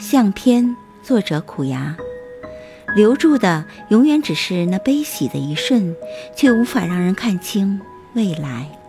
相片作者苦牙，留住的永远只是那悲喜的一瞬，却无法让人看清未来。